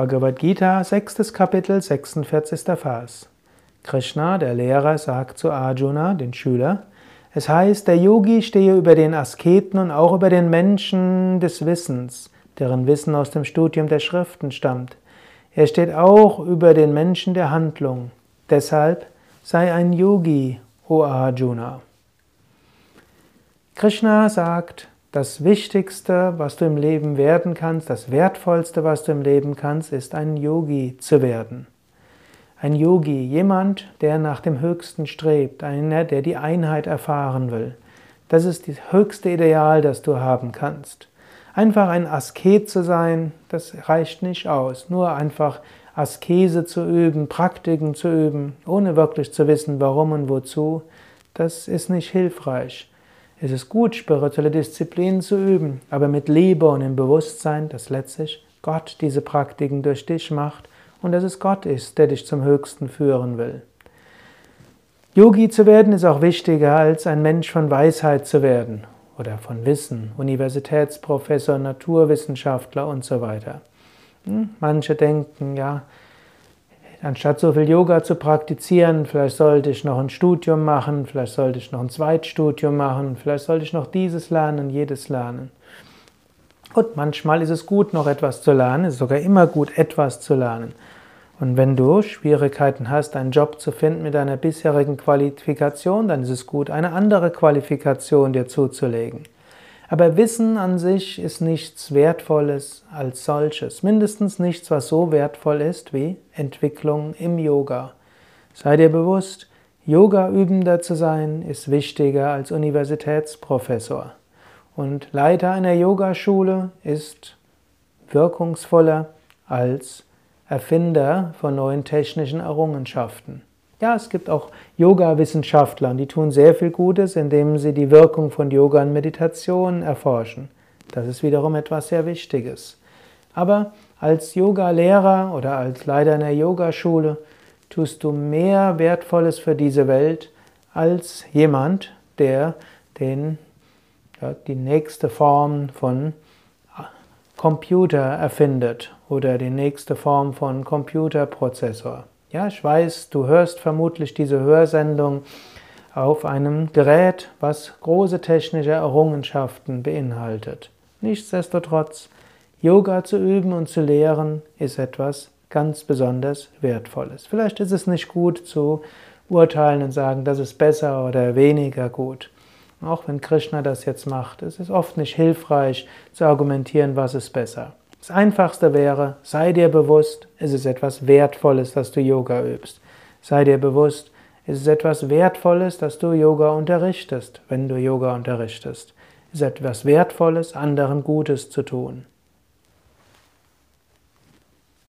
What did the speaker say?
Bhagavad Gita, sechstes Kapitel, 46. Vers. Krishna, der Lehrer, sagt zu Arjuna, den Schüler, es heißt, der Yogi stehe über den Asketen und auch über den Menschen des Wissens, deren Wissen aus dem Studium der Schriften stammt. Er steht auch über den Menschen der Handlung. Deshalb sei ein Yogi, o Arjuna. Krishna sagt, das Wichtigste, was du im Leben werden kannst, das Wertvollste, was du im Leben kannst, ist ein Yogi zu werden. Ein Yogi, jemand, der nach dem Höchsten strebt, einer, der die Einheit erfahren will. Das ist das höchste Ideal, das du haben kannst. Einfach ein Asket zu sein, das reicht nicht aus. Nur einfach Askese zu üben, Praktiken zu üben, ohne wirklich zu wissen, warum und wozu, das ist nicht hilfreich. Es ist gut, spirituelle Disziplinen zu üben, aber mit Liebe und im Bewusstsein, dass letztlich Gott diese Praktiken durch dich macht und dass es Gott ist, der dich zum Höchsten führen will. Yogi zu werden ist auch wichtiger als ein Mensch von Weisheit zu werden oder von Wissen, Universitätsprofessor, Naturwissenschaftler und so weiter. Hm? Manche denken, ja, anstatt so viel Yoga zu praktizieren, vielleicht sollte ich noch ein Studium machen, vielleicht sollte ich noch ein Zweitstudium machen, vielleicht sollte ich noch dieses lernen, jedes lernen. Und manchmal ist es gut, noch etwas zu lernen, es ist sogar immer gut, etwas zu lernen. Und wenn du Schwierigkeiten hast, einen Job zu finden mit deiner bisherigen Qualifikation, dann ist es gut, eine andere Qualifikation dir zuzulegen. Aber Wissen an sich ist nichts Wertvolles als solches, mindestens nichts, was so wertvoll ist wie Entwicklung im Yoga. Sei dir bewusst, Yoga-Übender zu sein ist wichtiger als Universitätsprofessor. Und Leiter einer Yogaschule ist wirkungsvoller als Erfinder von neuen technischen Errungenschaften. Ja, es gibt auch Yoga-Wissenschaftler, die tun sehr viel Gutes, indem sie die Wirkung von Yoga und Meditation erforschen. Das ist wiederum etwas sehr Wichtiges. Aber als Yoga-Lehrer oder als Leiter einer Yogaschule tust du mehr Wertvolles für diese Welt als jemand, der den, ja, die nächste Form von Computer erfindet oder die nächste Form von Computerprozessor. Ja, ich weiß, du hörst vermutlich diese Hörsendung auf einem Gerät, was große technische Errungenschaften beinhaltet. Nichtsdestotrotz, Yoga zu üben und zu lehren ist etwas ganz besonders Wertvolles. Vielleicht ist es nicht gut zu urteilen und sagen, das ist besser oder weniger gut. Auch wenn Krishna das jetzt macht, es ist oft nicht hilfreich zu argumentieren, was ist besser. Das Einfachste wäre, sei dir bewusst, es ist etwas Wertvolles, dass du Yoga übst. Sei dir bewusst, es ist etwas Wertvolles, dass du Yoga unterrichtest, wenn du Yoga unterrichtest. Es ist etwas Wertvolles, anderen Gutes zu tun.